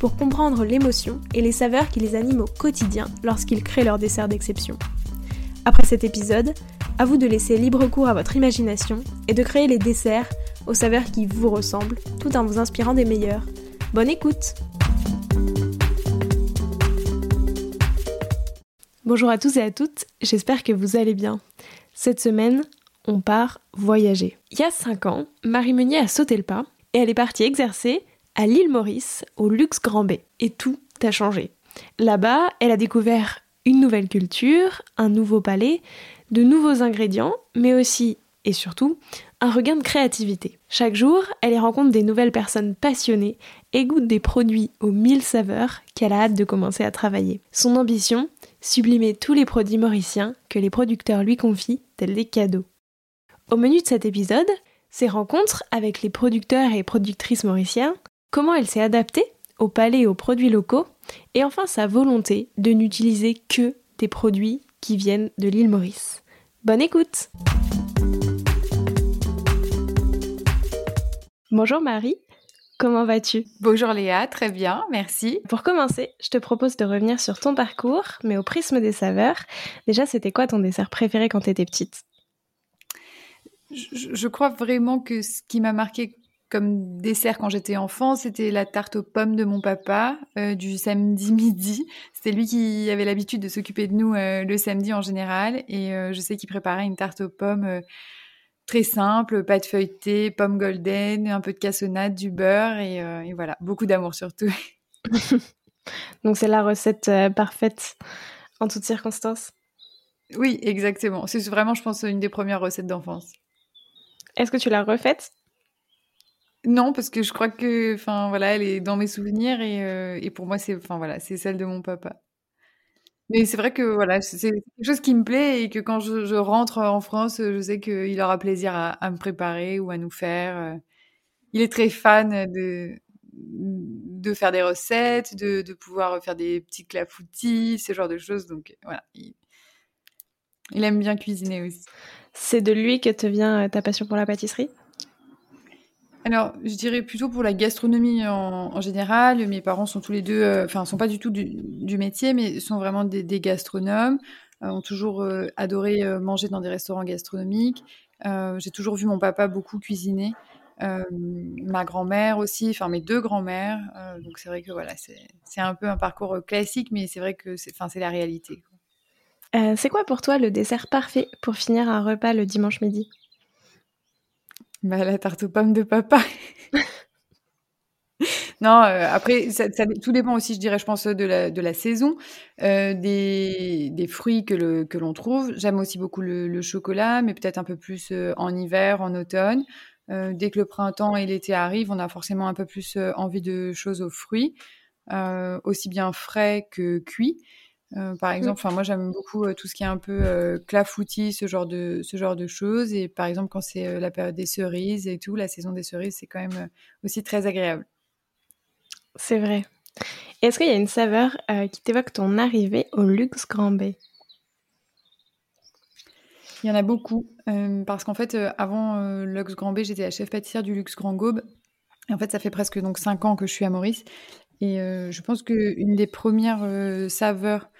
pour comprendre l'émotion et les saveurs qui les animent au quotidien lorsqu'ils créent leur dessert d'exception. Après cet épisode, à vous de laisser libre cours à votre imagination et de créer les desserts aux saveurs qui vous ressemblent tout en vous inspirant des meilleurs. Bonne écoute Bonjour à tous et à toutes, j'espère que vous allez bien. Cette semaine, on part voyager. Il y a 5 ans, Marie Meunier a sauté le pas et elle est partie exercer à l'île Maurice, au Luxe Grand Bay. Et tout a changé. Là-bas, elle a découvert une nouvelle culture, un nouveau palais, de nouveaux ingrédients, mais aussi et surtout un regain de créativité. Chaque jour, elle y rencontre des nouvelles personnes passionnées et goûte des produits aux mille saveurs qu'elle a hâte de commencer à travailler. Son ambition Sublimer tous les produits mauriciens que les producteurs lui confient, tels des cadeaux. Au menu de cet épisode, ses rencontres avec les producteurs et productrices mauriciens, comment elle s'est adaptée au palais et aux produits locaux, et enfin sa volonté de n'utiliser que des produits qui viennent de l'île Maurice. Bonne écoute Bonjour Marie, comment vas-tu? Bonjour Léa, très bien, merci. Pour commencer, je te propose de revenir sur ton parcours, mais au prisme des saveurs. Déjà, c'était quoi ton dessert préféré quand tu étais petite je, crois vraiment que ce qui m'a marqué comme dessert quand j'étais enfant, c'était la tarte aux pommes de mon papa euh, du samedi midi. C'était lui qui avait l'habitude de s'occuper de nous euh, le samedi en général. Et euh, je sais qu'il préparait une tarte aux pommes très simple, pâte feuilletée, pommes golden, un peu de cassonade, du beurre et, et voilà, beaucoup d'amour surtout. Donc c'est la recette parfaite en toutes circonstances. Oui, exactement. C'est vraiment, je pense, une des premières recettes d'enfance. Est-ce que tu l'as refaite? Non, parce que je crois que, enfin voilà, elle est dans mes souvenirs et, euh, et pour moi c'est, enfin voilà, c'est celle de mon papa. Mais c'est vrai que voilà, c'est quelque chose qui me plaît et que quand je, rentre en France, je sais qu'il aura plaisir à, me préparer ou à nous faire. Euh. Il est très fan de de faire des recettes, de, de pouvoir faire des petits clafoutis, ce genre de choses. Donc voilà, il, aime bien cuisiner aussi. C'est de lui que te vient euh, ta passion pour la pâtisserie? Alors, je dirais plutôt pour la gastronomie en, général. Mes parents sont tous les deux, euh, enfin, sont pas du tout du, métier, mais sont vraiment des, gastronomes. Euh, ont toujours euh, adoré manger dans des restaurants gastronomiques. J'ai toujours vu mon papa beaucoup cuisiner. ma grand-mère aussi, enfin mes deux grand-mères. donc c'est vrai que voilà, c'est un peu un parcours classique, mais c'est vrai que c'est la réalité. c'est quoi pour toi le dessert parfait pour finir un repas le dimanche midi? Bah, la tarte aux pommes de papa. non, euh, après, ça, tout dépend aussi, je dirais, je pense, de la, de la saison, euh, des, des, fruits que, le, que l'on trouve. J'aime aussi beaucoup le, chocolat, mais peut-être un peu plus euh, en hiver, en automne. dès que le printemps et l'été arrivent, on a forcément un peu plus envie de choses aux fruits, aussi bien frais que cuits. Euh, par mmh. exemple, enfin moi j'aime beaucoup euh, tout ce qui est un peu euh, clafoutis, ce genre de ce genre de choses. Et par exemple quand c'est la période des cerises et tout, la saison des cerises, c'est quand même aussi très agréable. C'est vrai. Est-ce qu'il y a une saveur qui t'évoque ton arrivée au Luxe Grand Bay? Il y en a beaucoup parce qu'en fait avant Luxe Grand Bay, j'étais la chef pâtissière du Luxe Grand Gaube. Et en fait, ça fait presque donc cinq ans que je suis à Maurice. Et je pense qu'une des premières saveurs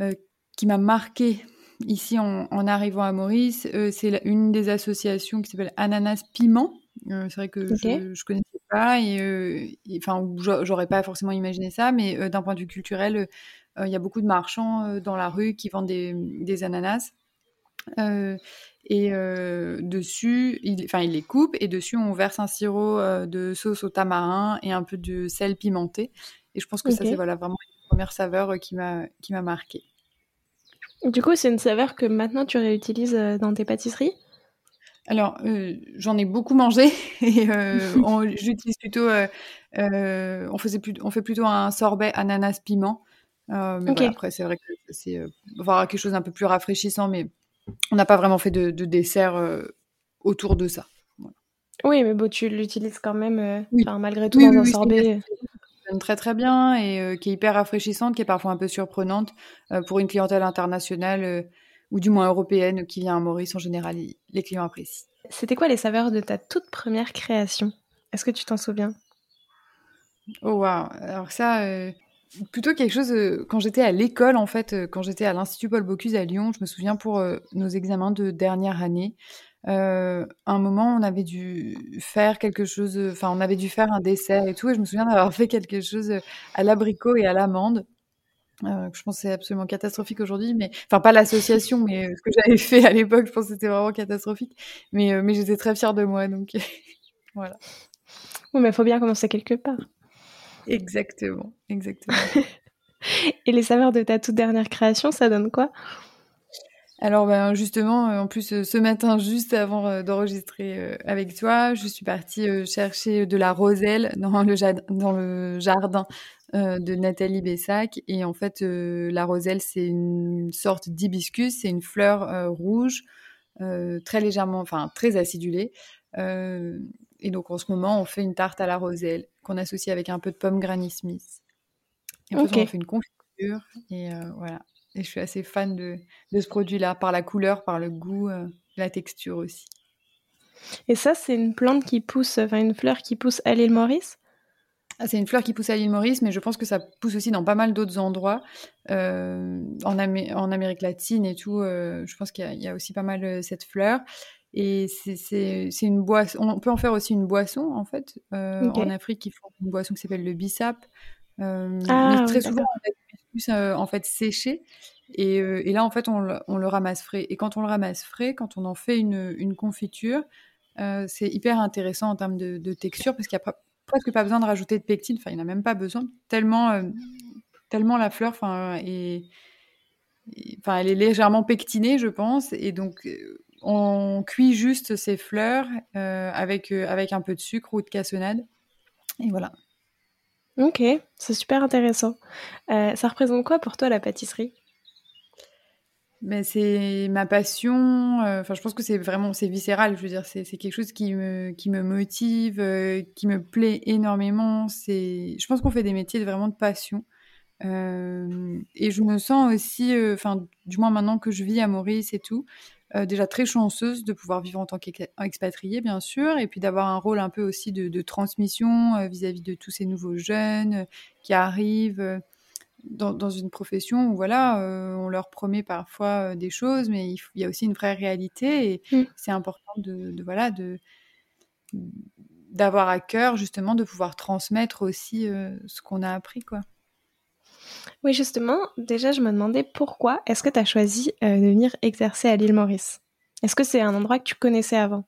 euh, qui m'a marqué ici en, arrivant à Maurice, euh, c'est une des associations qui s'appelle Ananas Piment. Euh, c'est vrai que je, ne connaissais pas et, enfin j'aurais pas forcément imaginé ça, mais d'un point de vue culturel, il y a beaucoup de marchands dans la rue qui vendent des, ananas. Et dessus, enfin, ils les coupent et dessus, on verse un sirop de sauce au tamarin et un peu de sel pimenté. Et je pense que ça, c'est voilà, vraiment une première saveur qui m'a marqué. Du coup, c'est une saveur que maintenant tu réutilises euh, dans tes pâtisseries? Alors, j'en ai beaucoup mangé et j'utilise plutôt, on faisait plus on fait plutôt un sorbet ananas piment. mais après c'est vrai que c'est, voir quelque chose d'un peu plus rafraîchissant, mais on n'a pas vraiment fait de de dessert, autour de ça. Oui, mais bon, tu l'utilises quand même, malgré tout dans un sorbet. très, très bien et qui est hyper rafraîchissante, qui est parfois un peu surprenante, pour une clientèle internationale, ou du moins européenne qui vient à Maurice, en général, les clients apprécient. C'était quoi les saveurs de ta toute première création? Est-ce que tu t'en souviens? Oh waouh Alors ça, euh, plutôt quelque chose, euh, quand j'étais à l'école, en fait, euh, quand j'étais à l'Institut Paul Bocuse à Lyon, je me souviens pour nos examens de dernière année, un moment, on avait dû faire quelque chose, enfin, on avait dû faire un dessert et tout, et je me souviens d'avoir fait quelque chose à l'abricot et à l'amande. Euh, je pense que c'est absolument catastrophique aujourd'hui, mais enfin pas l'association, mais ce que j'avais fait à l'époque, je pense que c'était vraiment catastrophique. Mais, euh, mais j'étais très fière de moi, donc voilà. Oui, mais il faut bien commencer quelque part. Exactement, exactement. Et les saveurs de ta toute dernière création, ça donne quoi? Alors ben justement, euh, en plus ce matin, juste avant d'enregistrer avec toi, je suis partie chercher de la roselle dans le, dans le jardin euh, de Nathalie Bessac. Et en fait, euh, la roselle, c'est une sorte d'hibiscus, c'est une fleur euh, rouge, très légèrement, enfin très acidulée. Et donc en ce moment, on fait une tarte à la roselle qu'on associe avec un peu de pomme Granny Smith. Et on fait une confiture. Et voilà. Et je suis assez fan de, de ce produit-là, par la couleur, par le goût, la texture aussi. Et ça, c'est une plante qui pousse, enfin une fleur qui pousse à l'île Maurice? Ah, c'est une fleur qui pousse à l'île Maurice, mais je pense que ça pousse aussi dans pas mal d'autres endroits. Euh, en, en, Amérique latine et tout, euh, je pense qu'il y, a aussi pas mal euh, cette fleur. Et c'est une boisson. On peut en faire aussi une boisson, en fait. En Afrique, ils font une boisson qui s'appelle le bissap. ah, mais très souvent, on plus en fait séché. Et, et, là, en fait, on le, on le, ramasse frais. Et quand on le ramasse frais, quand on en fait une, une confiture, c'est hyper intéressant en termes de, de texture parce qu'il n'y a presque pas besoin de rajouter de pectine. Enfin, il n'a même pas besoin. Tellement, euh, tellement la fleur, enfin, est, enfin, elle est légèrement pectinée, je pense. Et donc, euh, on cuit juste ces fleurs euh, avec, avec un peu de sucre ou de cassonade. Et voilà. Ok, c'est super intéressant. ça représente quoi pour toi la pâtisserie? Mais c'est ma passion. Euh, enfin, je pense que c'est vraiment c'est viscéral. Je veux dire, c'est quelque chose qui me qui me motive, euh, qui me plaît énormément. C'est, je pense qu'on fait des métiers vraiment de passion. Euh, et je me sens aussi, enfin, du moins maintenant que je vis à Maurice et tout, déjà très chanceuse de pouvoir vivre en tant qu'expatriée, bien sûr, et puis d'avoir un rôle un peu aussi de, de transmission vis-à-vis -vis de tous ces nouveaux jeunes qui arrivent dans, une profession où voilà, euh, on leur promet parfois euh, des choses, mais il, y a aussi une vraie réalité et mmh. c'est important de, voilà de d'avoir à cœur justement de pouvoir transmettre aussi euh, ce qu'on a appris quoi. Oui, justement, déjà je me demandais pourquoi est-ce que tu as choisi de venir exercer à l'île Maurice? Est-ce que c'est un endroit que tu connaissais avant?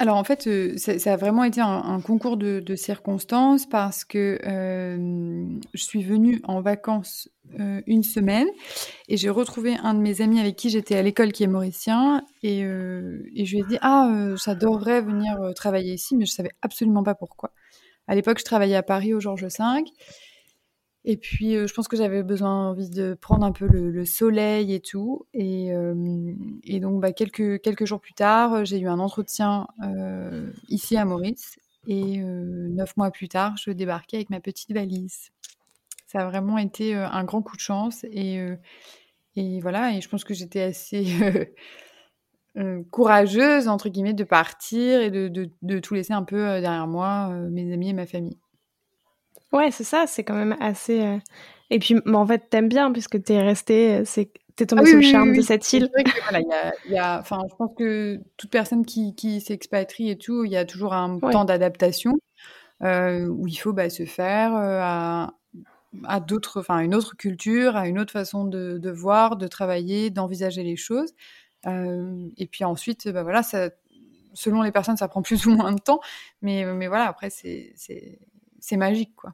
Alors en fait, euh, ça, a vraiment été un, concours de, circonstances parce que euh, je suis venue en vacances euh, une semaine et j'ai retrouvé un de mes amis avec qui j'étais à l'école qui est mauricien et, je lui ai dit ah j'adorerais venir travailler ici mais je savais absolument pas pourquoi. À l'époque, je travaillais à Paris au Georges V et puis, euh, je pense que j'avais besoin envie de prendre un peu le, soleil et tout. Et, euh, donc, bah, quelques, jours plus tard, j'ai eu un entretien euh, ici à Maurice. Et neuf mois plus tard, je débarquais avec ma petite valise. Ça a vraiment été un grand coup de chance. Et, voilà, et je pense que j'étais assez courageuse, entre guillemets, de partir et de tout laisser un peu derrière moi, mes amis et ma famille. Ouais, c'est ça, c'est quand même assez. Euh, et puis, en fait, t'aimes bien puisque t'es resté, euh, c'est t'es tombé ah sous le charme de cette île. Vrai que, voilà, y a, y a, je pense que toute personne qui, qui s'expatrie et tout, il y a toujours un temps d'adaptation euh, où il faut bah, se faire à, à d'autres, enfin, une autre culture, à une autre façon de, de voir, de travailler, d'envisager les choses. et puis ensuite, bah, voilà, ça, selon les personnes, ça prend plus ou moins de temps, mais, mais voilà, après, c'est magique, quoi.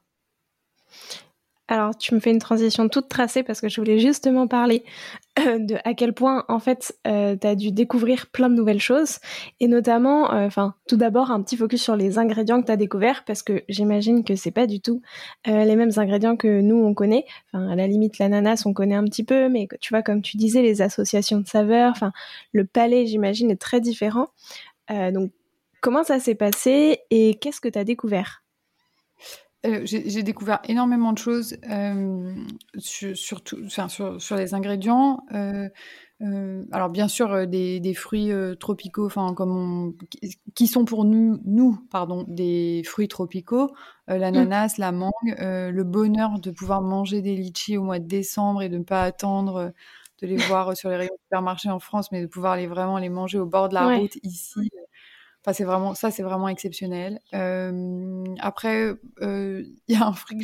Alors, tu me fais une transition toute tracée parce que je voulais justement parler euh, de à quel point, en fait, euh, tu as dû découvrir plein de nouvelles choses. Et notamment, euh, enfin, tout d'abord, un petit focus sur les ingrédients que tu as découverts parce que j'imagine que c'est pas du tout les mêmes ingrédients que nous, on connaît. Enfin, à la limite, l'ananas, on connaît un petit peu, mais tu vois, comme tu disais, les associations de saveurs, enfin, le palais, j'imagine, est très différent. donc, comment ça s'est passé et qu'est-ce que tu as découvert? Euh, j'ai découvert énormément de choses euh, sur, enfin, sur, sur, les ingrédients. Euh, alors bien sûr des, des fruits tropicaux, enfin comme on, qui sont pour nous, nous pardon, des fruits tropicaux, l'ananas, la mangue, le bonheur de pouvoir manger des litchis au mois de décembre et de ne pas attendre de les voir sur les rayons de supermarché en France, mais de pouvoir les vraiment les manger au bord de la route ici Enfin, c'est vraiment ça, c'est vraiment exceptionnel. Euh, après, euh, il y a un fruit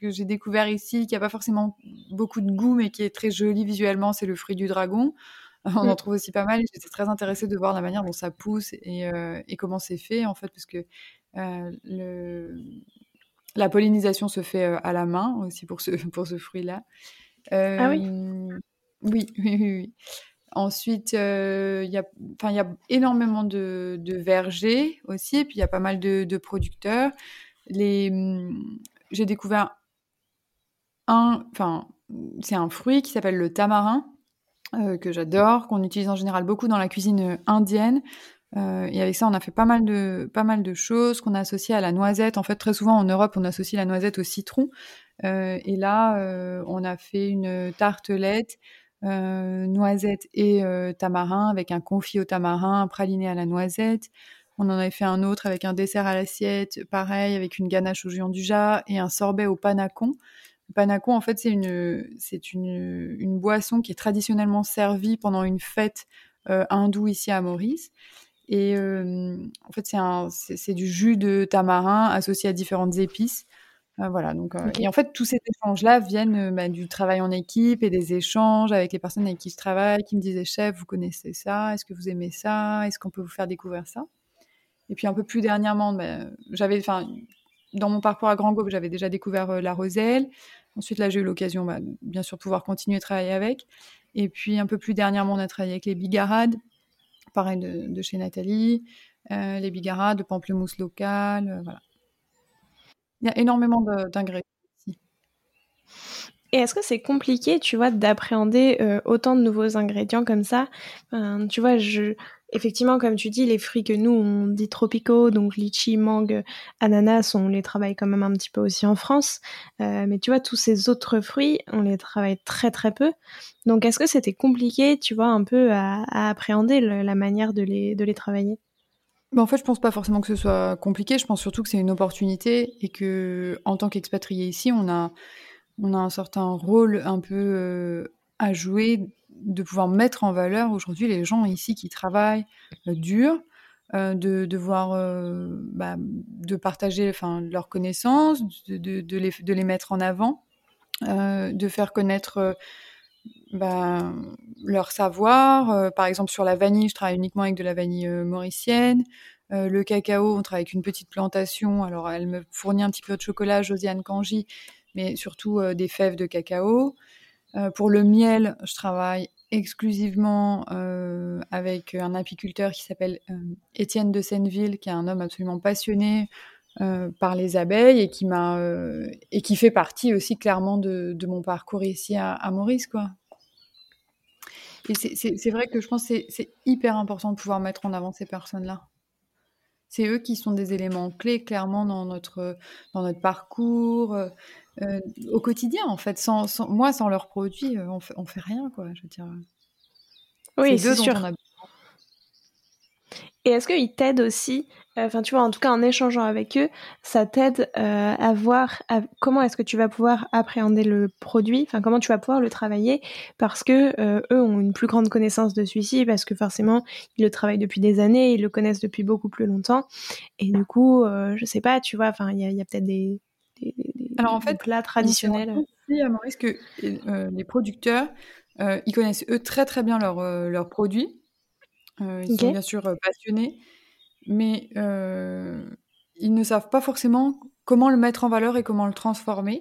que j'ai découvert ici, qui a pas forcément beaucoup de goût, mais qui est très joli visuellement. C'est le fruit du dragon. On en mm. trouve aussi pas mal. J'étais très intéressée de voir la manière dont ça pousse et, euh, et comment c'est fait en fait, parce que le la pollinisation se fait à la main aussi pour ce pour ce fruit-là. ah oui. Oui, oui, oui. oui. Ensuite, euh, il y, a, y a énormément de, vergers aussi, et puis il y a pas mal de, producteurs. Les, hum, j'ai découvert un, enfin, c'est un fruit qui s'appelle le tamarin, euh, que j'adore, qu'on utilise en général beaucoup dans la cuisine indienne. Euh, et avec ça, on a fait pas mal de, pas mal de choses qu'on a associées à la noisette. En fait, très souvent en Europe, on associe la noisette au citron. et là, on a fait une tartelette euh, noisette et euh, tamarin avec un confit au tamarin, un praliné à la noisette. On en avait fait un autre avec un dessert à l'assiette, pareil, avec une ganache au du jas et un sorbet au panacon. Le panacon, en fait, c'est une, c'est une, une, boisson qui est traditionnellement servie pendant une fête euh, hindoue ici à Maurice. Et euh, en fait, c'est, c'est du jus de tamarin associé à différentes épices. Euh, voilà, donc, euh, Et en fait, tous ces échanges-là viennent euh, bah, du travail en équipe et des échanges avec les personnes avec qui je travaille, qui me disaient Chef, vous connaissez ça? Est-ce que vous aimez ça? Est-ce qu'on peut vous faire découvrir ça? Et puis un peu plus dernièrement, bah, j'avais, enfin, dans mon parcours à Grand Gobe, j'avais déjà découvert la Roselle. Ensuite, là, j'ai eu l'occasion, bah, bien sûr, de pouvoir continuer à travailler avec. Et puis un peu plus dernièrement, on a travaillé avec les bigarades, pareil de, chez Nathalie, les bigarades de pamplemousse locale, voilà. Il y a énormément d'ingrédients ici. Et est-ce que c'est compliqué, tu vois, d'appréhender euh, autant de nouveaux ingrédients comme ça? Tu vois, je... effectivement, comme tu dis, les fruits que nous, on dit tropicaux, donc litchi, mangue, ananas, on les travaille quand même un petit peu aussi en France. Euh, mais tu vois, tous ces autres fruits, on les travaille très très peu. Donc est-ce que c'était compliqué, tu vois, un peu à, appréhender la manière de les, de les travailler? En fait, je pense pas forcément que ce soit compliqué. Je pense surtout que c'est une opportunité et que, en tant qu'expatrié ici, on a, on a un certain rôle un peu euh, à jouer de pouvoir mettre en valeur aujourd'hui les gens ici qui travaillent euh, dur, euh, de, voir, bah, de partager, leurs connaissances, de, les, de les mettre en avant, de faire connaître bah, leur savoir. Euh, par exemple, sur la vanille, je travaille uniquement avec de la vanille euh, mauricienne. Euh, le cacao, on travaille avec une petite plantation. Alors, elle me fournit un petit peu de chocolat, Josiane Kanji, mais surtout des fèves de cacao. pour le miel, je travaille exclusivement avec un apiculteur qui s'appelle Étienne de Senneville, qui est un homme absolument passionné par les abeilles et qui m'a et qui fait partie aussi clairement de, mon parcours ici à, à Maurice, quoi. Et c'est vrai que je pense que c'est hyper important de pouvoir mettre en avant ces personnes-là. C'est eux qui sont des éléments clés, clairement, dans notre, dans notre parcours, euh, euh, au quotidien, en fait. Sans, moi, sans leurs produits, euh, on fait, on fait rien, quoi, je veux dire. Oui, c'est sûr. Et est-ce qu'ils t'aident aussi euh, Enfin, tu vois, en tout cas, en échangeant avec eux, ça t'aide euh, à voir comment est-ce que tu vas pouvoir appréhender le produit, enfin, comment tu vas pouvoir le travailler, parce que euh, eux ont une plus grande connaissance de celui-ci, parce que forcément, ils le travaillent depuis des années, ils le connaissent depuis beaucoup plus longtemps. Et du coup, je sais pas, tu vois, enfin, il y a, peut-être des, Alors, en fait, plats traditionnels. Aussi, à Maurice, que les producteurs, ils connaissent eux très très bien leurs produits. Euh, ils sont bien sûr euh, passionnés, mais euh, ils ne savent pas forcément comment le mettre en valeur et comment le transformer.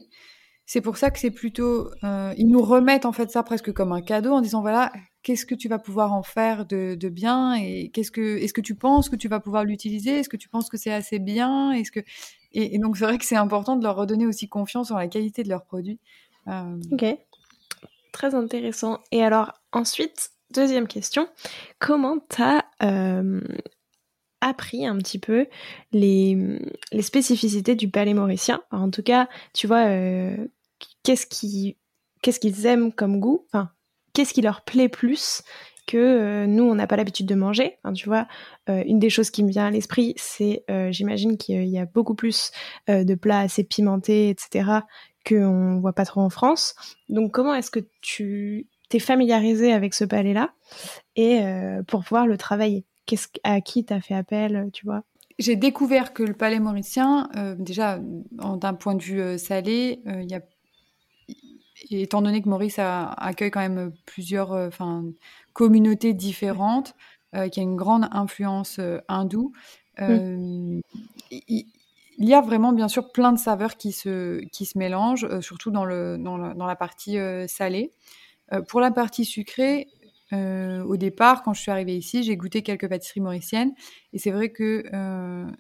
c'est pour ça que c'est plutôt, ils nous remettent en fait ça presque comme un cadeau en disant voilà, qu'est-ce que tu vas pouvoir en faire de, bien et qu'est-ce que est-ce que tu penses que tu vas pouvoir l'utiliser? Est-ce que tu penses que c'est assez bien? Est-ce que et, donc c'est vrai que c'est important de leur redonner aussi confiance en la qualité de leurs produits. Euh, ok, très intéressant. Et alors ensuite, deuxième question, comment tu as euh, appris un petit peu les, spécificités du palais mauricien? En tout cas, tu vois, euh, qu'est-ce qui qu'est-ce qu'ils aiment comme goût? Enfin, qu'est-ce qui leur plaît plus que euh, nous, on n'a pas l'habitude de manger? tu vois, une des choses qui me vient à l'esprit, c'est, j'imagine qu'il y a beaucoup plus de plats assez pimentés, etc., qu'on voit pas trop en France. Donc, comment est-ce que tu t'es familiarisé avec ce palais-là et pour pouvoir le travailler. Qu'est-ce à qui t'as fait appel, tu vois? J'ai découvert que le palais mauricien, déjà d'un point de vue salé, il y a et étant donné que Maurice accueille quand même plusieurs euh, communautés différentes, euh, qui a une grande influence euh, hindoue, il, y a vraiment bien sûr plein de saveurs qui se, qui se mélangent, surtout dans, le, dans, la, partie salée. Pour la partie sucrée, au départ, quand je suis arrivée ici, j'ai goûté quelques pâtisseries mauriciennes et c'est vrai que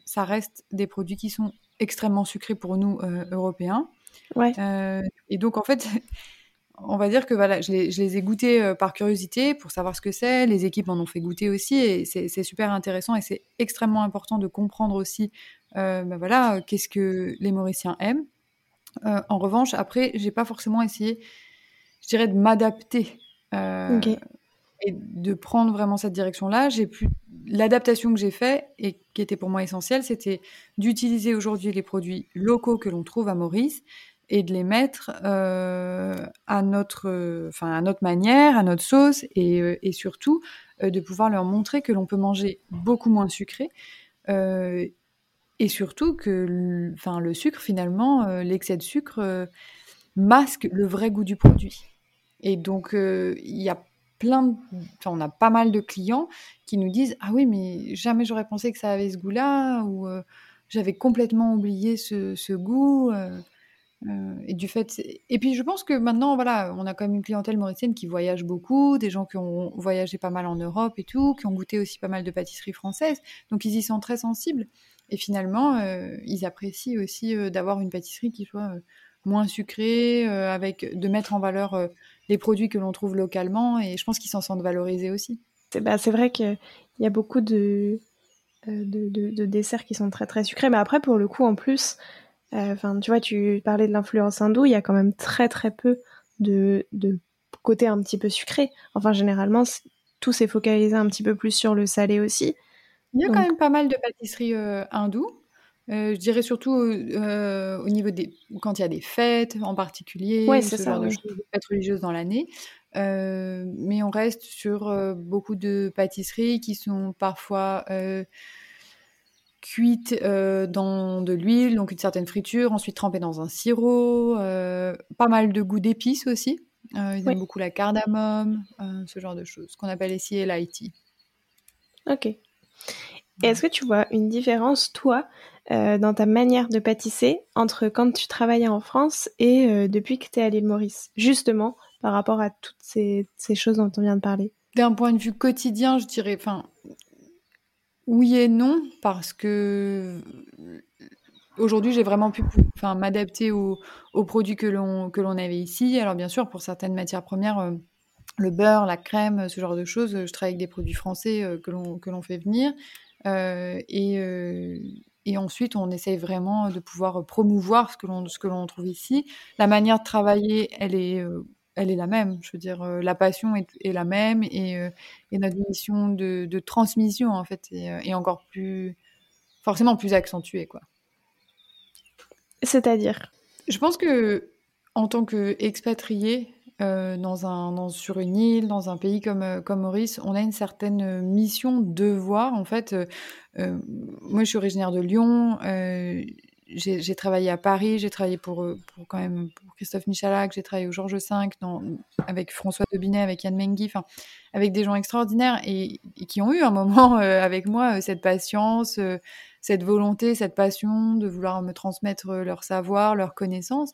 ça reste des produits qui sont extrêmement sucrés pour nous Européens. Ouais. Euh, et donc, en fait, on va dire que voilà, je les, je les ai goûtés euh, par curiosité pour savoir ce que c'est. Les équipes m'en ont fait goûter aussi et c'est super intéressant et c'est extrêmement important de comprendre aussi, euh, bah voilà, qu'est-ce que les Mauriciens aiment. en revanche, après, j'ai pas forcément essayé, je dirais, de m'adapter et de prendre vraiment cette direction-là. J'ai pu l'adaptation que j'ai fait et qui était pour moi essentielle, c'était d'utiliser aujourd'hui les produits locaux que l'on trouve à Maurice et de les mettre euh, à notre, enfin à notre manière, à notre sauce et, euh, et surtout euh, de pouvoir leur montrer que l'on peut manger beaucoup moins sucré et surtout que, enfin le sucre finalement, l'excès de sucre masque le vrai goût du produit. Et donc il y a plein enfin, on a pas mal de clients qui nous disent ah oui mais jamais j'aurais pensé que ça avait ce goût-là ou j'avais complètement oublié ce, ce goût euh, et du fait et puis je pense que maintenant voilà on a quand même une clientèle mauricienne qui voyage beaucoup des gens qui ont voyagé pas mal en Europe et tout qui ont goûté aussi pas mal de pâtisseries françaises. Donc ils y sont très sensibles. Et finalement ils apprécient aussi d'avoir une pâtisserie qui soit moins sucrée avec de mettre en valeur les produits que l'on trouve localement et je pense qu'ils s'en sentent valorisés aussi. C'est bah, vrai qu'il y a beaucoup de, euh, de, de, desserts qui sont très très sucrés, mais après pour le coup en plus, euh, tu vois, tu parlais de l'influence hindoue, il y a quand même très très peu de, de côté un petit peu sucré. Enfin généralement tout s'est focalisé un petit peu plus sur le salé aussi. Il y a quand même pas mal de pâtisseries euh, hindoues. Euh, je dirais surtout euh, au niveau des quand il y a des fêtes en particulier, ouais, ce genre de choses, fêtes religieuses dans l'année. Euh, mais on reste sur beaucoup de pâtisseries qui sont parfois cuites dans de l'huile, donc une certaine friture, ensuite trempées dans un sirop, pas mal de goût d'épices aussi. ils aiment beaucoup la cardamome, ce genre de choses, qu'on appelle ici l'IT. Ok. Est-ce que tu vois une différence, toi, euh, dans ta manière de pâtisser entre quand tu travaillais en France et euh, depuis que tu es à l'île Maurice, justement par rapport à toutes ces, choses dont on vient de parler D'un point de vue quotidien, je dirais, enfin, oui et non, parce que aujourd'hui j'ai vraiment pu m'adapter aux, produits que l'on, avait ici. Alors bien sûr, pour certaines matières premières, euh, le beurre, la crème, ce genre de choses, je travaille avec des produits français que l'on fait venir. Et, et ensuite, on essaye vraiment de pouvoir promouvoir ce que l'on, ce que l'on trouve ici. La manière de travailler, elle est, euh, elle est la même. Je veux dire, euh, la passion est, est la même et, euh, et, notre mission de, de, transmission, en fait, est, encore plus, forcément plus accentuée, quoi. C'est-à-dire? Je pense que, en tant qu'expatrié, euh, dans un, sur une île, dans un pays comme, euh, comme Maurice, on a une certaine mission, devoir. En fait, euh, moi, je suis originaire de Lyon. j'ai travaillé à Paris, j'ai travaillé pour, pour, quand même pour Christophe Michalak, j'ai travaillé au Georges V avec François Debinet, avec Yann Mengi, avec des gens extraordinaires et, qui ont eu un moment avec moi cette patience, cette volonté, cette passion de vouloir me transmettre leur savoir, leur connaissance.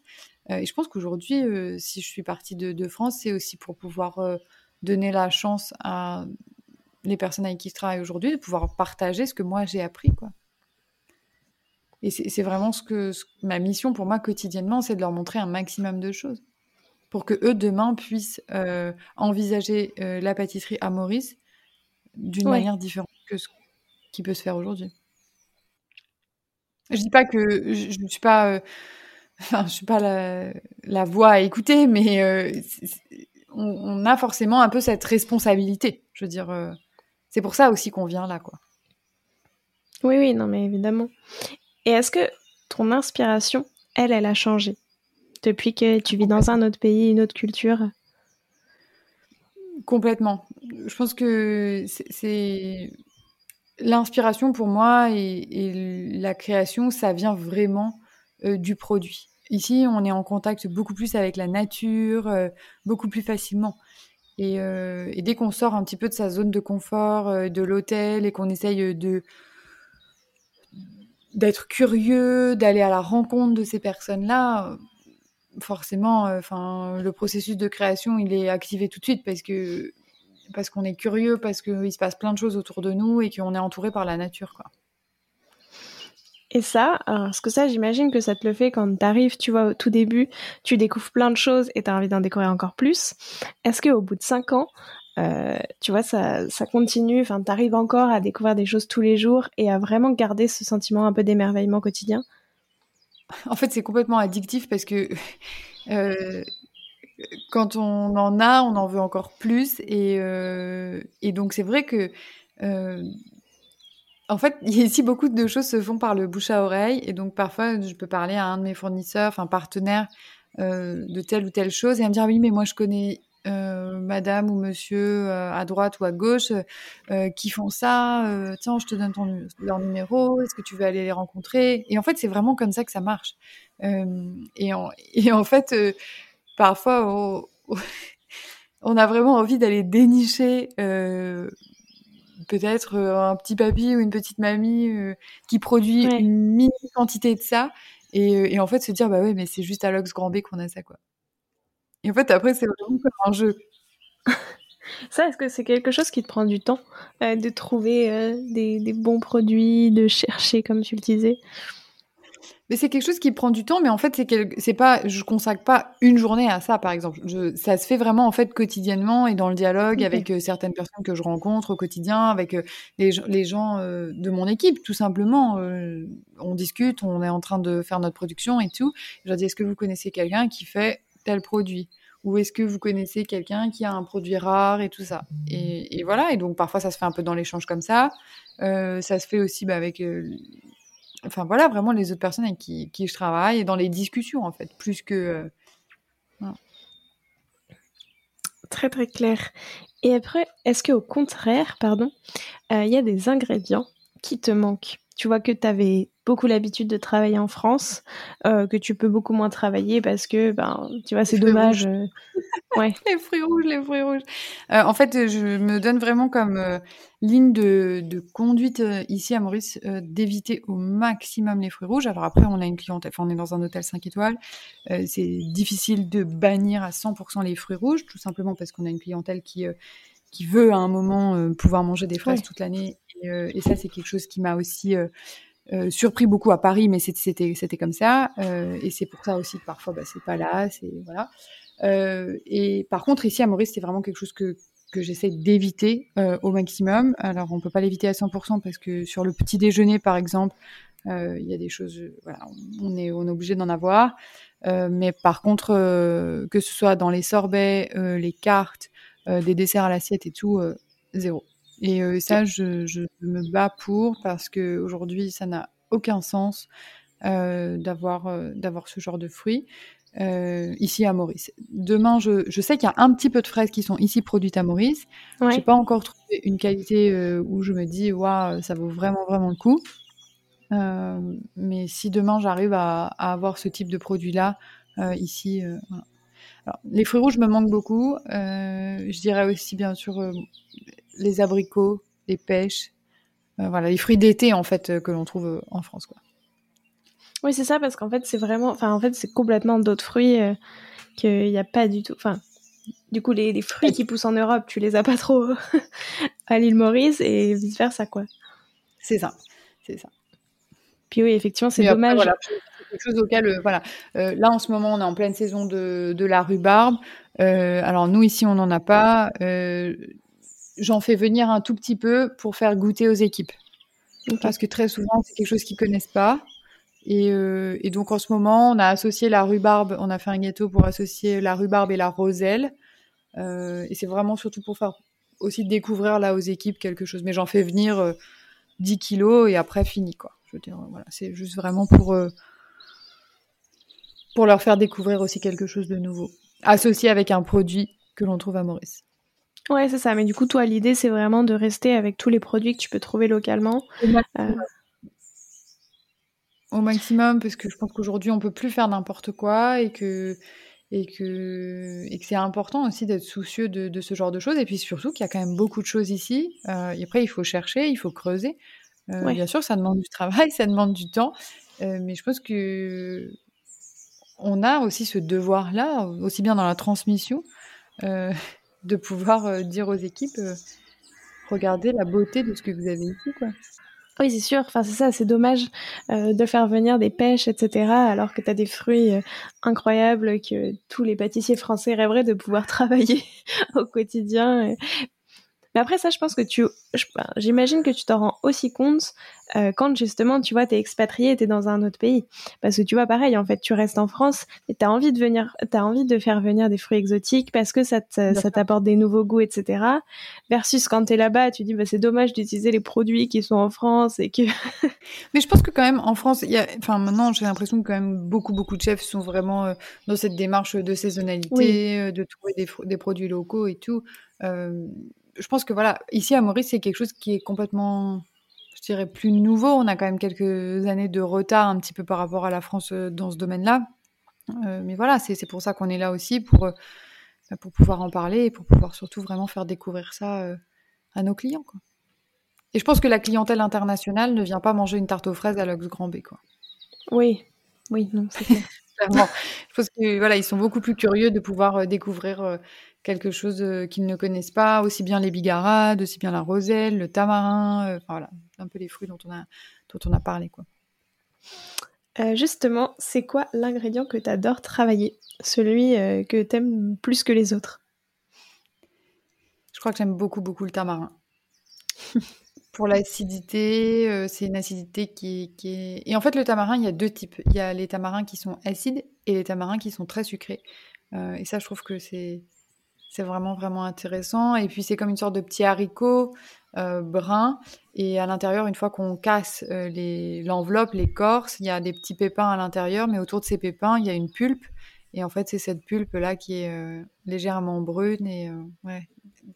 et je pense qu'aujourd'hui, si je suis partie de, de France, c'est aussi pour pouvoir donner la chance à les personnes avec qui je travaille aujourd'hui de pouvoir partager ce que moi j'ai appris, quoi. Et c'est vraiment ce que ma mission pour moi quotidiennement, c'est de leur montrer un maximum de choses pour que eux demain puissent euh, envisager euh, la pâtisserie à Maurice d'une manière différente que ce qui peut se faire aujourd'hui. Je dis pas que je ne suis pas, euh, enfin, je suis pas la, la, voix à écouter, mais on, on, a forcément un peu cette responsabilité. Je veux dire, c'est pour ça aussi qu'on vient là, quoi. Oui, oui, non, mais évidemment. Et est-ce que ton inspiration, elle, elle a changé depuis que tu vis dans un autre pays, une autre culture? Complètement. Je pense que c'est l'inspiration pour moi et, la création, ça vient vraiment euh, du produit. Ici, on est en contact beaucoup plus avec la nature, euh, beaucoup plus facilement. Et, euh, et dès qu'on sort un petit peu de sa zone de confort, de l'hôtel, et qu'on essaye de d'être curieux, d'aller à la rencontre de ces personnes-là, forcément, enfin, le processus de création, il est activé tout de suite parce que parce qu'on est curieux, parce qu'il se passe plein de choses autour de nous et qu'on est entouré par la nature, quoi. Et ça, parce que ça, j'imagine que ça te le fait quand t'arrives, tu vois, au tout début, tu découvres plein de choses et t'as envie d'en découvrir encore plus. Est-ce qu'au bout de cinq ans, euh, tu vois, ça, ça continue, enfin, t'arrives encore à découvrir des choses tous les jours et à vraiment garder ce sentiment un peu d'émerveillement quotidien? En fait, c'est complètement addictif parce que euh, quand on en a, on en veut encore plus. Et, euh, donc, c'est vrai que. en fait, ici, beaucoup de choses se font par le bouche à oreille. Et donc, parfois, je peux parler à un de mes fournisseurs, enfin, partenaires, de telle ou telle chose et me dire oui mais moi je connais euh, madame ou monsieur euh, à droite ou à gauche euh, qui font ça. tiens, je te donne leur numéro. Est-ce que tu veux aller les rencontrer? Et en fait, c'est vraiment comme ça que ça marche. Et, en, fait, parfois, on, on, a vraiment envie d'aller dénicher peut-être un petit papy ou une petite mamie qui produit une mini quantité de ça. Et, et, en fait, se dire, bah ouais, mais c'est juste à l'Ox Grand B qu'on a ça, quoi. Et en fait, après, c'est vraiment comme un jeu. Ça, est-ce que c'est quelque chose qui te prend du temps euh, de trouver euh, des, bons produits, de chercher, comme tu le disais? Mais c'est quelque chose qui prend du temps, mais en fait, c'est c'est pas, je consacre pas une journée à ça, par exemple. ça se fait vraiment en fait quotidiennement et dans le dialogue avec euh, certaines personnes que je rencontre au quotidien, avec les, les, gens de mon équipe, tout simplement. on discute, on est en train de faire notre production et tout. Je leur dis, est-ce que vous connaissez quelqu'un qui fait tel produit? Ou est-ce que vous connaissez quelqu'un qui a un produit rare et tout ça? Et, voilà, et donc parfois ça se fait un peu dans l'échange comme ça. Euh, ça se fait aussi bah, avec, euh, enfin voilà, vraiment les autres personnes avec qui, je travaille et dans les discussions en fait, plus que. Euh, très très clair. Et après, est-ce qu'au contraire, pardon, il y a des ingrédients qui te manquent? Tu vois que tu avais beaucoup l'habitude de travailler en France, euh, que tu peux beaucoup moins travailler parce que, ben, tu vois, c'est dommage. Euh, ouais. les fruits rouges, les fruits rouges. Euh, en fait, je me donne vraiment comme ligne de, de, conduite ici à Maurice d'éviter au maximum les fruits rouges. Alors après, on a une clientèle, enfin, on est dans un hôtel 5 étoiles. c'est difficile de bannir à 100% les fruits rouges, tout simplement parce qu'on a une clientèle qui qui veut à un moment pouvoir manger des fraises toute l'année. Et, et, ça, c'est quelque chose qui m'a aussi euh, surpris beaucoup à Paris, mais c'était c'était comme ça, euh, et c'est pour ça aussi que parfois bah, c'est pas là, c'est voilà. Euh, et par contre ici à Maurice, c'est vraiment quelque chose que que j'essaie d'éviter euh, au maximum. Alors on peut pas l'éviter à 100% parce que sur le petit déjeuner par exemple, euh, il y a des choses, voilà, on est on est obligé d'en avoir. mais par contre, que ce soit dans les sorbets, les cartes, des desserts à l'assiette et tout, zéro. Et ça, je, je, me bats pour parce que aujourd'hui, ça n'a aucun sens euh, d'avoir d'avoir ce genre de fruits ici à Maurice. Demain, je, je sais qu'il y a un petit peu de fraises qui sont ici produites à Maurice. Ouais. J'ai pas encore trouvé une qualité où je me dis waouh, ça vaut vraiment vraiment le coup. mais si demain j'arrive à, à, avoir ce type de produit là ici, voilà. Alors, les fruits rouges me manquent beaucoup. je dirais aussi bien sûr les abricots, les pêches, euh, voilà, les fruits d'été en fait euh, que l'on trouve euh, en France. Quoi. Oui, c'est ça, parce qu'en fait, c'est vraiment, enfin, en fait, c'est complètement d'autres fruits euh, qu'il n'y a pas du tout. Enfin, du coup, les, fruits qui poussent en Europe, tu les as pas trop à l'île Maurice et vice versa, quoi. C'est ça, c'est ça. Puis oui, effectivement, c'est dommage. voilà, quelque chose auquel, euh, voilà. Euh, là, en ce moment, on est en pleine saison de, de la rhubarbe. alors nous ici, on n'en a pas. J'en fais venir un tout petit peu pour faire goûter aux équipes. Parce que très souvent, c'est quelque chose qu'ils connaissent pas. Euh, et, donc en ce moment, on a associé la rhubarbe, on a fait un gâteau pour associer la rhubarbe et la roselle. Euh, et c'est vraiment surtout pour faire aussi découvrir là aux équipes quelque chose. Mais j'en fais venir 10 euh, kilos et après fini quoi. Je veux dire, voilà, c'est juste vraiment pour pour leur faire découvrir aussi quelque chose de nouveau, associé avec un produit que l'on trouve à Maurice. Ouais, c'est ça. Mais du coup, toi, l'idée, c'est vraiment de rester avec tous les produits que tu peux trouver localement. Au maximum, parce que je pense qu'aujourd'hui, on peut plus faire n'importe quoi et que et que, et que c'est important aussi d'être soucieux de, de, ce genre de choses. Et puis surtout qu'il y a quand même beaucoup de choses ici. Euh, et après, il faut chercher, il faut creuser. Euh, Bien sûr, ça demande du travail, ça demande du temps. Euh, mais je pense que on a aussi ce devoir-là, aussi bien dans la transmission, euh, de pouvoir euh, dire aux équipes euh, regardez la beauté de ce que vous avez ici, quoi. Oui, c'est sûr. Enfin, c'est ça, c'est dommage euh, de faire venir des pêches, etc., alors que tu as des fruits incroyables que tous les pâtissiers français rêveraient de pouvoir travailler au quotidien. Mais après ça, je pense que tu, j'imagine que tu t'en rends aussi compte euh, quand justement, tu vois, t'es expatrié, t'es dans un autre pays. Parce que tu vois, pareil, en fait, tu restes en France et t'as envie de venir, t'as envie de faire venir des fruits exotiques parce que ça, ça t'apporte des nouveaux goûts, etc. Versus quand t'es là-bas, tu dis, bah, c'est dommage d'utiliser les produits qui sont en France et que. Mais je pense que quand même, en France, il y a, enfin, maintenant, j'ai l'impression que quand même beaucoup, beaucoup de chefs sont vraiment euh, dans cette démarche de saisonnalité, euh, de trouver des, des, produits locaux et tout. Euh, je pense que voilà, ici à Maurice, c'est quelque chose qui est complètement, je dirais, plus nouveau. On a quand même quelques années de retard un petit peu par rapport à la France euh, dans ce domaine-là. Euh, mais voilà, c'est pour ça qu'on est là aussi, pour, euh, bah, pour pouvoir en parler et pour pouvoir surtout vraiment faire découvrir ça à nos clients. Quoi. Et je pense que la clientèle internationale ne vient pas manger une tarte aux fraises à l'Ox Grand B. Quoi. Oui, oui, non, c'est clair. Je pense que voilà, ils sont beaucoup plus curieux de pouvoir découvrir quelque chose euh, qu'ils ne connaissent pas, aussi bien les bigarades, aussi bien la roselle, le tamarin, euh, enfin voilà, un peu les fruits dont on a, dont on a parlé. Quoi. Euh, justement, c'est quoi l'ingrédient que tu adores travailler? Celui que tu aimes plus que les autres? Je crois que j'aime beaucoup, beaucoup le tamarin. Pour l'acidité, c'est une acidité qui, qui, est... Et en fait, le tamarin, il y a deux types. Il y a les tamarins qui sont acides et les tamarins qui sont très sucrés. et ça, je trouve que c'est c'est vraiment, vraiment intéressant. Et puis, c'est comme une sorte de petit haricot euh, brun. Et à l'intérieur, une fois qu'on casse euh, l'enveloppe, les, corses, il y a des petits pépins à l'intérieur. Mais autour de ces pépins, il y a une pulpe. Et en fait, c'est cette pulpe-là qui est euh, légèrement brune. Et ouais,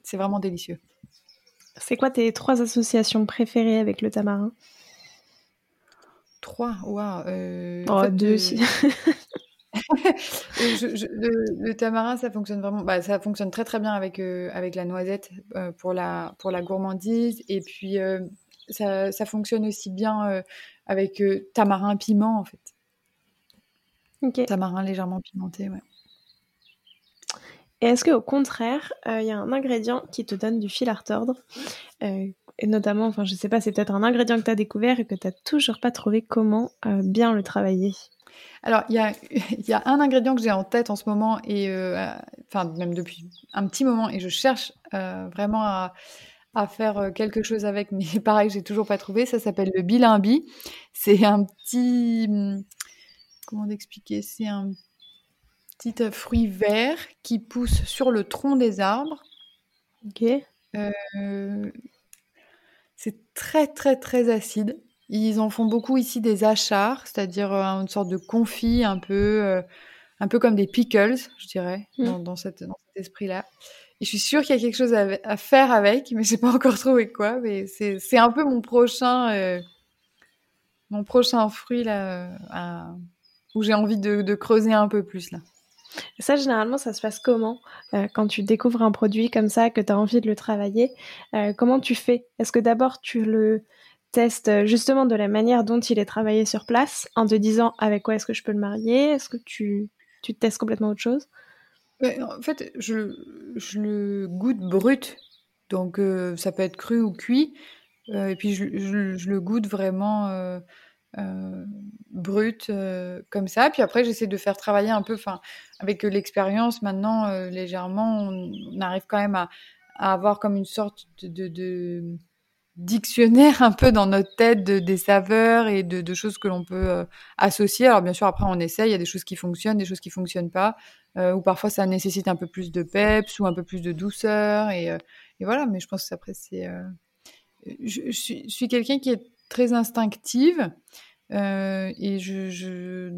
c'est vraiment délicieux. C'est quoi tes trois associations préférées avec le tamarin? Trois Waouh oh, Deux le, tamarin, ça fonctionne vraiment, bah, ça fonctionne très très bien avec, euh, avec la noisette euh, pour, la, pour la gourmandise. Et puis, euh, ça, ça, fonctionne aussi bien avec tamarin piment, en fait. Tamarin légèrement pimenté, ouais. Et est-ce qu'au contraire, il y a un ingrédient qui te donne du fil à retordre et notamment, enfin, je sais pas, c'est peut-être un ingrédient que tu as découvert et que tu n'as toujours pas trouvé comment bien le travailler? Alors, il y a, y a, un ingrédient que j'ai en tête en ce moment, et euh, enfin, même depuis un petit moment, et je cherche euh, vraiment à, à, faire euh, quelque chose avec, mais pareil, j'ai toujours pas trouvé. Ça s'appelle le bilimbi. C'est un petit. Hmm, comment expliquer C'est un petit fruit vert qui pousse sur le tronc des arbres. Ok. c'est très, très, très acide. Ils en font beaucoup ici des achars, c'est-à-dire euh, une sorte de confit un peu, euh, un peu comme des pickles, je dirais, mmh. dans, cette, cet esprit-là. Et je suis sûre qu'il y a quelque chose à, faire avec, mais j'ai pas encore trouvé quoi. Mais c'est un peu mon prochain, euh, mon prochain fruit là, où j'ai envie de, de, creuser un peu plus là. ça, généralement, ça se passe comment quand tu découvres un produit comme ça, que tu as envie de le travailler Comment tu fais? Est-ce que d'abord tu le testes justement de la manière dont il est travaillé sur place en te disant avec quoi est-ce que je peux le marier Est-ce que tu, tu testes complètement autre chose? En fait, je, je, le goûte brut. Donc ça peut être cru ou cuit. et puis je, je, le goûte vraiment euh, brut euh, comme ça. Puis après, j'essaie de faire travailler un peu, enfin, avec l'expérience maintenant, euh, légèrement, on, arrive quand même à, avoir comme une sorte de, dictionnaire un peu dans notre tête de, des saveurs et de, choses que l'on peut associer. Alors bien sûr, après, on essaye, il y a des choses qui fonctionnent, des choses qui fonctionnent pas, ou parfois ça nécessite un peu plus de peps ou un peu plus de douceur. Et, voilà, mais je pense que après, c'est... je, suis quelqu'un qui est très instinctive. Euh, et je,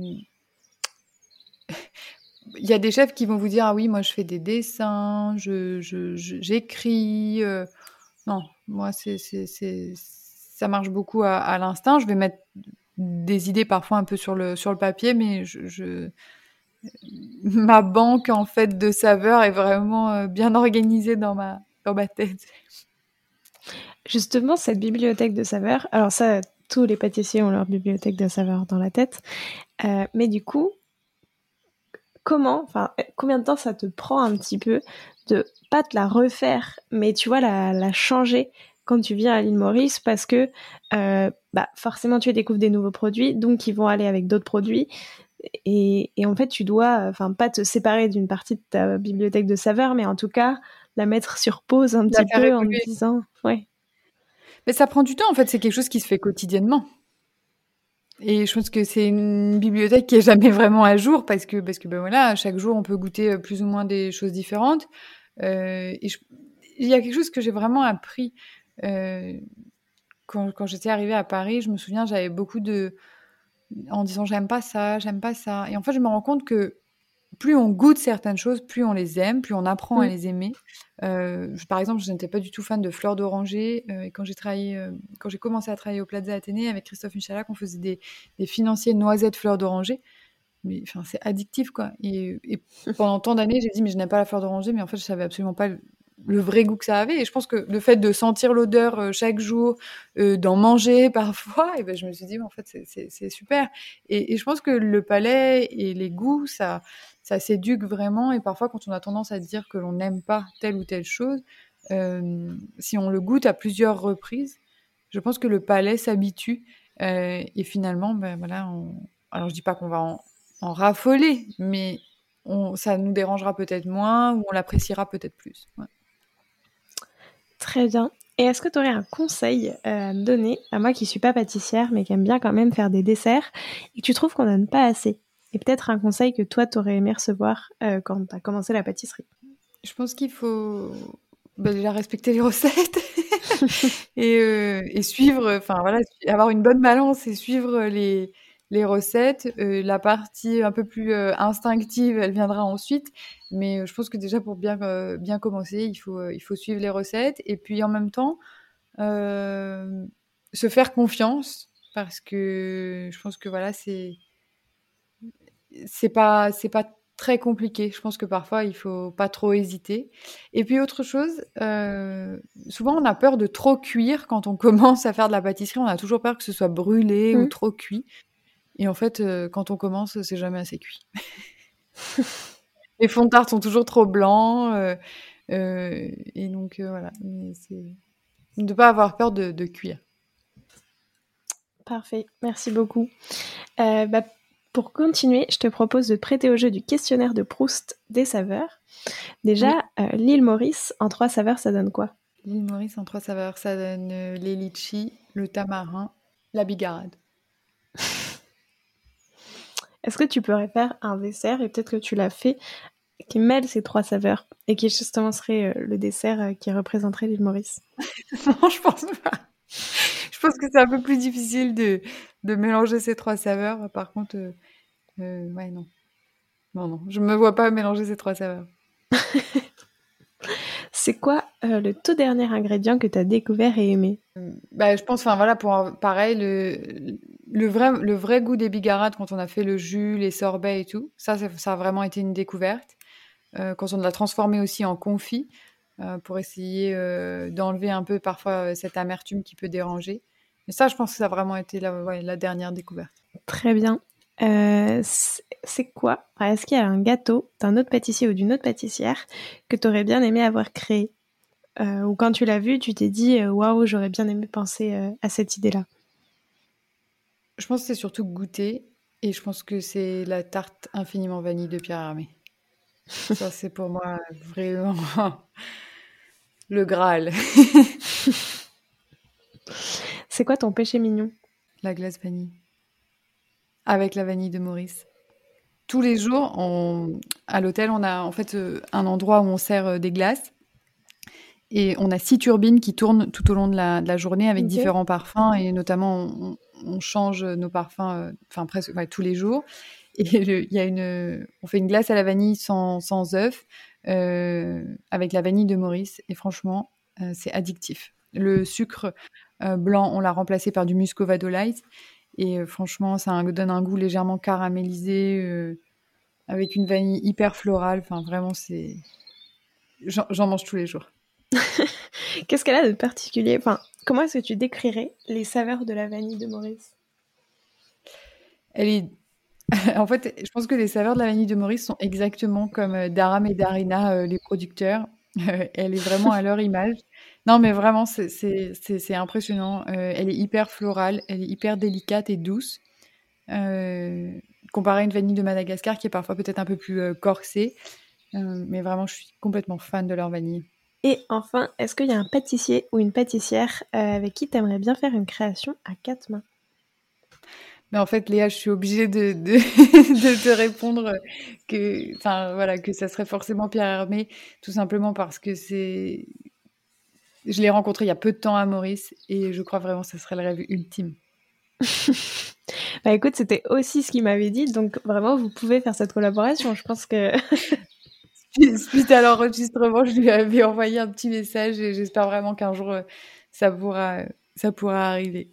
Il y a des chefs qui vont vous dire ah oui moi je fais des dessins, je, j'écris. Euh. Non, moi c'est, ça marche beaucoup à, l'instinct. Je vais mettre des idées parfois un peu sur le sur le papier, mais je, ma banque en fait de saveurs est vraiment euh, bien organisée dans ma dans ma tête. Justement, cette bibliothèque de saveurs, alors ça, tous les pâtissiers ont leur bibliothèque de saveurs dans la tête, euh, mais du coup, comment, combien de temps ça te prend un petit peu de pas te la refaire, mais tu vois, la, changer quand tu viens à l'île Maurice parce que euh, bah, forcément tu découvres des nouveaux produits, donc ils vont aller avec d'autres produits. Et, en fait, tu dois, enfin, pas te séparer d'une partie de ta bibliothèque de saveurs, mais en tout cas, la mettre sur pause un petit peu en disant, ouais, mais ça prend du temps, en fait, c'est quelque chose qui se fait quotidiennement. Et je pense que c'est une bibliothèque qui est jamais vraiment à jour parce que, parce que ben voilà, chaque jour on peut goûter plus ou moins des choses différentes. Euh, il y a quelque chose que j'ai vraiment appris euh, quand, quand j'étais arrivée à Paris. Je me souviens, j'avais beaucoup de. en disant j'aime pas ça, j'aime pas ça. Et en fait, je me rends compte que plus on goûte certaines choses, plus on les aime, plus on apprend à mm. les aimer. Euh, par exemple, je n'étais pas du tout fan de fleurs d'oranger. Euh, et quand j'ai travaillé, euh, quand j'ai commencé à travailler au Plaza Athénée avec Christophe Michalak, on faisait des, financiers noisettes fleurs d'oranger. Mais c'est addictif, quoi. Et, pendant tant d'années, j'ai dit, mais je n'aime pas la fleur d'oranger, mais en fait, je savais absolument pas le vrai goût que ça avait. Et je pense que le fait de sentir l'odeur euh, chaque jour, euh, d'en manger parfois, et ben je me suis dit, en fait, c'est super. Et, je pense que le palais et les goûts, ça, ça s'éduque vraiment. Et parfois, quand on a tendance à dire que l'on n'aime pas telle ou telle chose, euh, si on le goûte à plusieurs reprises, je pense que le palais s'habitue. et finalement, ben voilà, alors je dis pas qu'on va en, en raffoler, mais on, ça nous dérangera peut-être moins ou on l'appréciera peut-être plus. Très bien. Et est-ce que tu aurais un conseil euh, à me donner, à moi qui suis pas pâtissière, mais qui aime bien quand même faire des desserts, et que tu trouves qu'on donne pas assez? Et peut-être un conseil que toi, tu aurais aimé recevoir euh, quand tu as commencé la pâtisserie? Je pense qu'il faut bah, déjà respecter les recettes euh, et, suivre, enfin voilà, avoir une bonne balance et suivre les, les recettes. Euh, la partie un peu plus euh, instinctive, elle viendra ensuite. Mais euh, je pense que déjà pour bien, bien commencer, il faut, il faut suivre les recettes. Et puis en même temps, se faire confiance. Parce que je pense que voilà, c'est. C'est pas, c'est pas très compliqué. Je pense que parfois, il faut pas trop hésiter. Et puis autre chose, souvent on a peur de trop cuire quand on commence à faire de la pâtisserie. On a toujours peur que ce soit brûlé ou mmh. trop cuit. Et en fait, euh, quand on commence, c'est jamais assez cuit. les fonds de tarte sont toujours trop blancs. Euh, euh, et donc, voilà. de ne pas avoir peur de, cuire. Parfait. Merci beaucoup. Bah, pour continuer, je te propose de prêter au jeu du questionnaire de Proust des saveurs. Déjà, l'île Maurice, en trois saveurs, ça donne quoi? L'île Maurice, en trois saveurs, ça donne les litchis, le tamarin, la bigarade. Est-ce que tu pourrais faire un dessert, et peut-être que tu l'as fait, qui mêle ces trois saveurs, et qui justement serait euh, le dessert euh, qui représenterait l'île Maurice? Non, je pense pas. Je pense que c'est un peu plus difficile de, de, mélanger ces trois saveurs. Par contre, euh, ouais, non. Non, non, je me vois pas mélanger ces trois saveurs. C'est quoi le tout dernier ingrédient que tu as découvert et aimé bah, Je pense, enfin voilà, pour pareil, le, le vrai, le vrai goût des bigarades quand on a fait le jus, les sorbets et tout, ça, ça, a vraiment été une découverte. Euh, quand on l'a transformé aussi en confit, euh, pour essayer euh, d'enlever un peu parfois cette amertume qui peut déranger. Mais ça, je pense que ça a vraiment été la, la dernière découverte. Très bien. Euh, c'est quoi? Est-ce qu'il y a un gâteau d'un autre pâtissier ou d'une autre pâtissière que tu aurais bien aimé avoir créé? Euh, Ou quand tu l'as vu, tu t'es dit euh, waouh, j'aurais bien aimé penser à cette idée-là. Je pense que c'est surtout goûter et je pense que c'est la tarte infiniment vanille de Pierre Hermé. Ça, c'est pour moi vraiment le Graal. c'est quoi ton péché mignon? La glace vanille avec la vanille de Maurice. Tous les jours, à l'hôtel, on a en fait euh, un endroit où on sert euh, des glaces. Et on a six turbines qui tournent tout au long de la, journée avec différents parfums. Et notamment, on, change nos parfums euh, presque tous les jours. Et il y a une, on fait une glace à la vanille sans, sans œuf avec la vanille de Maurice. Et franchement, c'est addictif. Le sucre blanc, on l'a remplacé par du muscovado light. Et franchement, ça donne un goût légèrement caramélisé, avec une vanille hyper florale. Enfin, vraiment, c'est. J'en mange tous les jours. Qu'est-ce qu'elle a de particulier? Enfin, comment est-ce que tu décrirais les saveurs de la vanille de Maurice? Elle est. en fait, je pense que les saveurs de la vanille de Maurice sont exactement comme Daram et Darina, les producteurs. elle est vraiment à leur image. Non, mais vraiment, c'est impressionnant. Euh, elle est hyper florale, elle est hyper délicate et douce. Euh, comparée à une vanille de Madagascar qui est parfois peut-être un peu plus euh, corsée. mais vraiment, je suis complètement fan de leur vanille. Et enfin, est-ce qu'il y a un pâtissier ou une pâtissière avec qui tu aimerais bien faire une création à quatre mains? Mais en fait, Léa, je suis obligée de, de, de te répondre que, enfin, voilà, que ça serait forcément Pierre Hermé, tout simplement parce que c'est, je l'ai rencontré il y a peu de temps à Maurice et je crois vraiment que ce serait le rêve ultime. bah écoute, c'était aussi ce qu'il m'avait dit, donc vraiment, vous pouvez faire cette collaboration. Je pense que. Suite à l'enregistrement, je lui avais envoyé un petit message et j'espère vraiment qu'un jour euh, ça pourra, ça pourra arriver.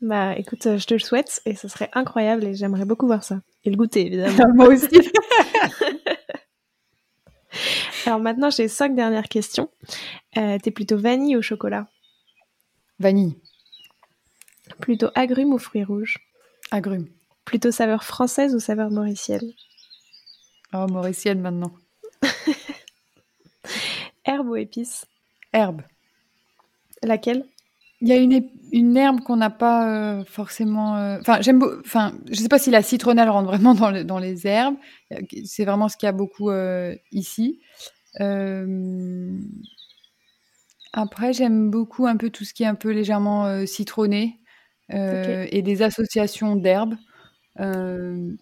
Bah écoute, euh, je te le souhaite et ce serait incroyable et j'aimerais beaucoup voir ça. Et le goûter, évidemment. Moi aussi. Alors maintenant, j'ai cinq dernières questions. Euh, T'es plutôt vanille ou chocolat? Vanille. Plutôt agrumes ou fruits rouges? Agrumes. Plutôt saveur française ou saveur mauricienne? Oh, mauricienne maintenant. Herbe ou épice Herbe. Laquelle? Il y a une, une herbe qu'on n'a pas euh, forcément. Euh, enfin, j'aime. Enfin, je sais pas si la citronnelle rentre vraiment dans, dans les herbes. C'est vraiment ce qu'il y a beaucoup euh, ici. Après, j'aime beaucoup un peu tout ce qui est un peu légèrement citronné et des associations d'herbes. tu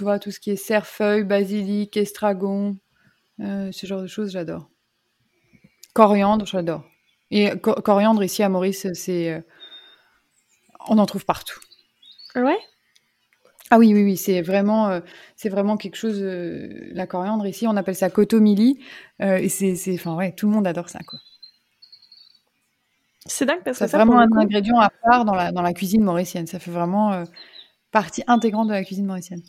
vois, tout ce qui est cerfeuil, basilic, estragon, ce genre de choses, j'adore. Coriandre, j'adore. Et coriandre ici à Maurice, c'est euh, on en trouve partout. Ouais? Ah oui, oui, oui, c'est vraiment, euh, c'est vraiment quelque chose. Euh, la coriandre ici, on appelle ça kotomili, et c'est, enfin ouais, tout le monde adore ça, quoi. C'est dingue parce que c'est vraiment un ingrédient à part dans la dans la cuisine mauricienne. Ça fait vraiment partie intégrante de la cuisine mauricienne.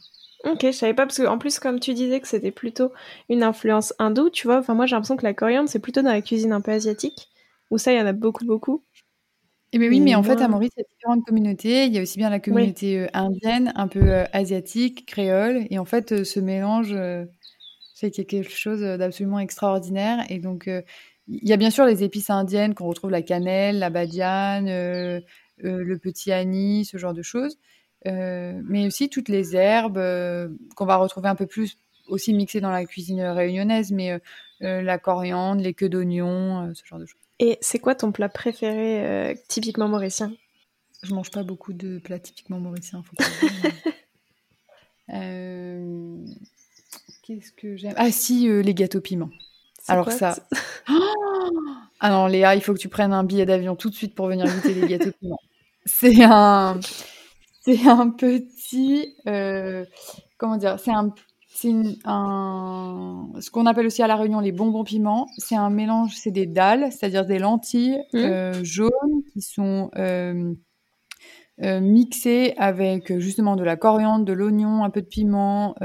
Ok, je savais pas parce que en plus comme tu disais que c'était plutôt une influence hindoue, tu vois. Enfin moi j'ai l'impression que la coriandre c'est plutôt dans la cuisine un peu asiatique. Ou ça, il y en a beaucoup, beaucoup. Eh ben oui, mais en fait, à Maurice, il y a différentes communautés. Il y a aussi bien la communauté euh, indienne, un peu euh, asiatique, créole. Et en fait, euh, ce mélange, c'est quelque chose d'absolument extraordinaire. Et donc, il y a bien sûr les épices indiennes qu'on retrouve, la cannelle, la badiane, le petit anis, ce genre de choses. mais aussi toutes les herbes qu'on va retrouver un peu plus aussi mixées dans la cuisine réunionnaise, mais la coriandre, les queues d'oignon, ce genre de choses. Et c'est quoi ton plat préféré euh, typiquement mauricien? Je mange pas beaucoup de plats typiquement mauriciens. euh... Qu'est-ce que j'aime? Ah si, euh, les gâteaux piment. Alors ça. ah non, Léa, il faut que tu prennes un billet d'avion tout de suite pour venir goûter les gâteaux piment. C'est un, c'est un petit, comment dire, c'est un c'est un, ce qu'on appelle aussi à la Réunion les bonbons piments. C'est un mélange, c'est des dalles, c'est-à-dire des lentilles mmh. euh, jaunes qui sont euh, euh, mixées avec justement de la coriandre, de l'oignon, un peu de piment,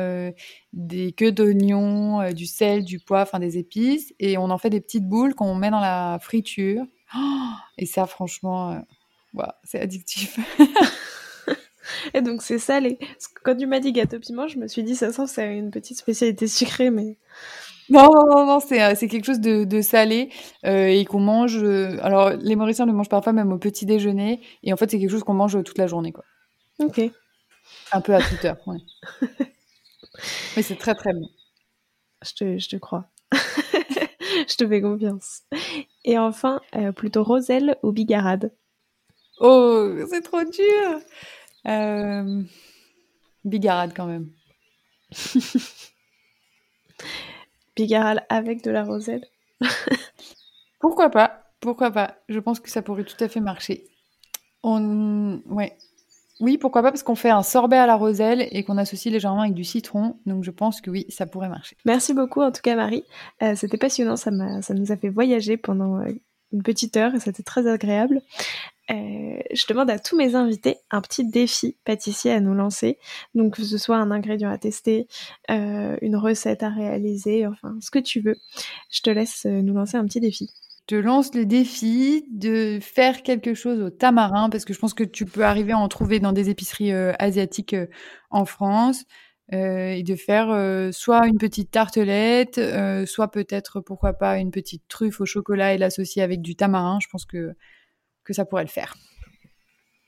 des queues d'oignon, du sel, du poivre, enfin des épices, et on en fait des petites boules qu'on met dans la friture. Oh et ça, franchement, c'est addictif. Et donc c'est salé. quand tu m'as dit gâteau piment, je me suis dit ça sent c'est une petite spécialité sucrée, mais non, non, non, c'est, euh, c'est quelque chose de, de salé euh, et qu'on mange. Euh, alors, les Mauriciens le mangent parfois même au petit déjeuner. Et en fait, c'est quelque chose qu'on mange toute la journée. Quoi. Ok. Un peu à toute heure, ouais. Mais c'est très, très bon. Je te, je te crois. je te fais confiance. Et enfin, plutôt Roselle ou Bigarade? Oh, c'est trop dur Bigarade quand même. Bigaral avec de la roselle Pourquoi pas Pourquoi pas Je pense que ça pourrait tout à fait marcher. On... Ouais. Oui, pourquoi pas Parce qu'on fait un sorbet à la roselle et qu'on associe légèrement avec du citron. Donc je pense que oui, ça pourrait marcher. Merci beaucoup en tout cas Marie. Euh, c'était passionnant, ça, ça nous a fait voyager pendant euh, une petite heure et c'était très agréable. Euh, je demande à tous mes invités un petit défi pâtissier à nous lancer. Donc que ce soit un ingrédient à tester, euh, une recette à réaliser, enfin ce que tu veux. Je te laisse euh, nous lancer un petit défi. Je te lance le défi de faire quelque chose au tamarin parce que je pense que tu peux arriver à en trouver dans des épiceries asiatiques en France. et de faire soit une petite tartelette, soit peut-être, pourquoi pas, une petite truffe au chocolat et l'associer avec du tamarin. Je pense que que ça pourrait le faire.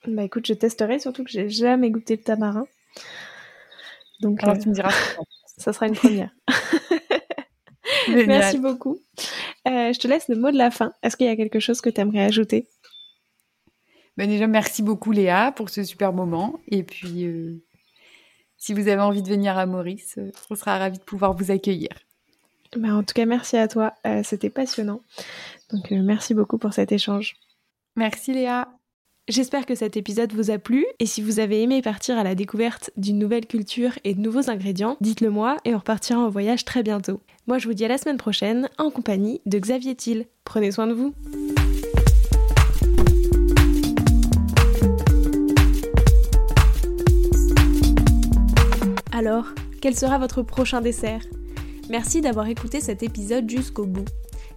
Bah écoute, je testerai, surtout que j'ai jamais goûté le tamarin. Donc, Alors, tu me diras. ça sera une première. Merci beaucoup. Euh, je te laisse le mot de la fin. Est-ce qu'il y a quelque chose que tu aimerais ajouter? Ben Déjà, merci beaucoup Léa pour ce super moment. Et puis, euh, si vous avez envie de venir à Maurice, euh, on sera ravis de pouvoir vous accueillir. Ben, en tout cas, merci à toi. C'était passionnant. Donc, merci beaucoup pour cet échange. Merci Léa. J'espère que cet épisode vous a plu et si vous avez aimé partir à la découverte d'une nouvelle culture et de nouveaux ingrédients, dites-le moi et on repartira en voyage très bientôt. Moi je vous dis à la semaine prochaine en compagnie de Xavier Thiel. Prenez soin de vous. Alors, quel sera votre prochain dessert? Merci d'avoir écouté cet épisode jusqu'au bout.